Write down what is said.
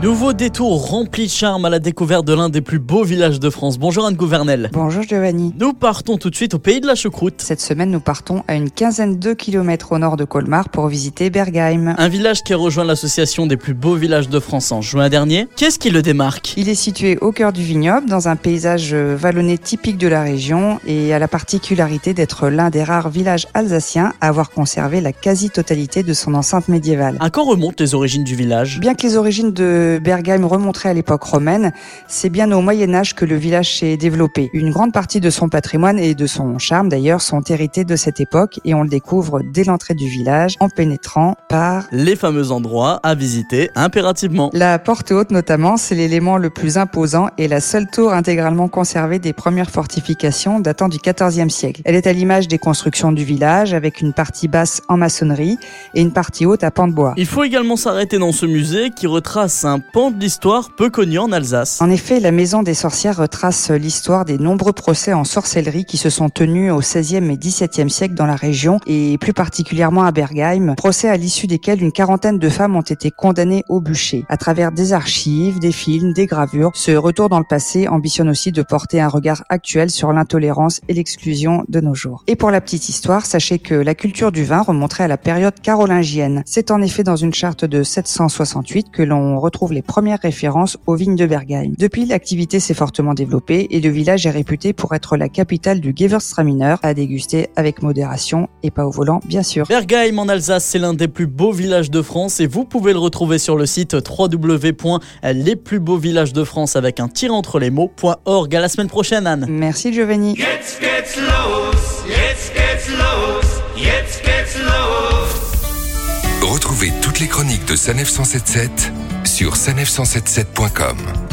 Nouveau détour rempli de charme à la découverte de l'un des plus beaux villages de France. Bonjour Anne Gouvernel. Bonjour Giovanni. Nous partons tout de suite au pays de la choucroute. Cette semaine, nous partons à une quinzaine de kilomètres au nord de Colmar pour visiter Bergheim. Un village qui a rejoint l'association des plus beaux villages de France en juin dernier. Qu'est-ce qui le démarque? Il est situé au cœur du vignoble, dans un paysage vallonné typique de la région et a la particularité d'être l'un des rares villages alsaciens à avoir conservé la quasi-totalité de son enceinte médiévale. À quand remontent les origines du village? Bien que les origines de Bergheim remonterait à l'époque romaine, c'est bien au Moyen Âge que le village s'est développé. Une grande partie de son patrimoine et de son charme d'ailleurs sont hérités de cette époque et on le découvre dès l'entrée du village en pénétrant par les fameux endroits à visiter impérativement. La porte haute notamment, c'est l'élément le plus imposant et la seule tour intégralement conservée des premières fortifications datant du XIVe siècle. Elle est à l'image des constructions du village avec une partie basse en maçonnerie et une partie haute à pans de bois. Il faut également s'arrêter dans ce musée qui retrace un pan de l'histoire peu connu en Alsace. En effet, la Maison des Sorcières retrace l'histoire des nombreux procès en sorcellerie qui se sont tenus au XVIe et XVIIe siècle dans la région et plus particulièrement à Bergheim, procès à l'issue desquels une quarantaine de femmes ont été condamnées au bûcher. À travers des archives, des films, des gravures, ce retour dans le passé ambitionne aussi de porter un regard actuel sur l'intolérance et l'exclusion de nos jours. Et pour la petite histoire, sachez que la culture du vin remonterait à la période carolingienne. C'est en effet dans une charte de 768 que l'on retrouve les premières références aux vignes de Bergheim. Depuis, l'activité s'est fortement développée et le village est réputé pour être la capitale du Gewürztraminer à déguster avec modération et pas au volant, bien sûr. Bergheim en Alsace, c'est l'un des plus beaux villages de France et vous pouvez le retrouver sur le site www.lesplusbeauxvillagesdefrance avec un tir entre les mots.org. À la semaine prochaine, Anne. Merci, Giovanni. Retrouvez toutes les chroniques de Sanef 177 sur sanef177.com.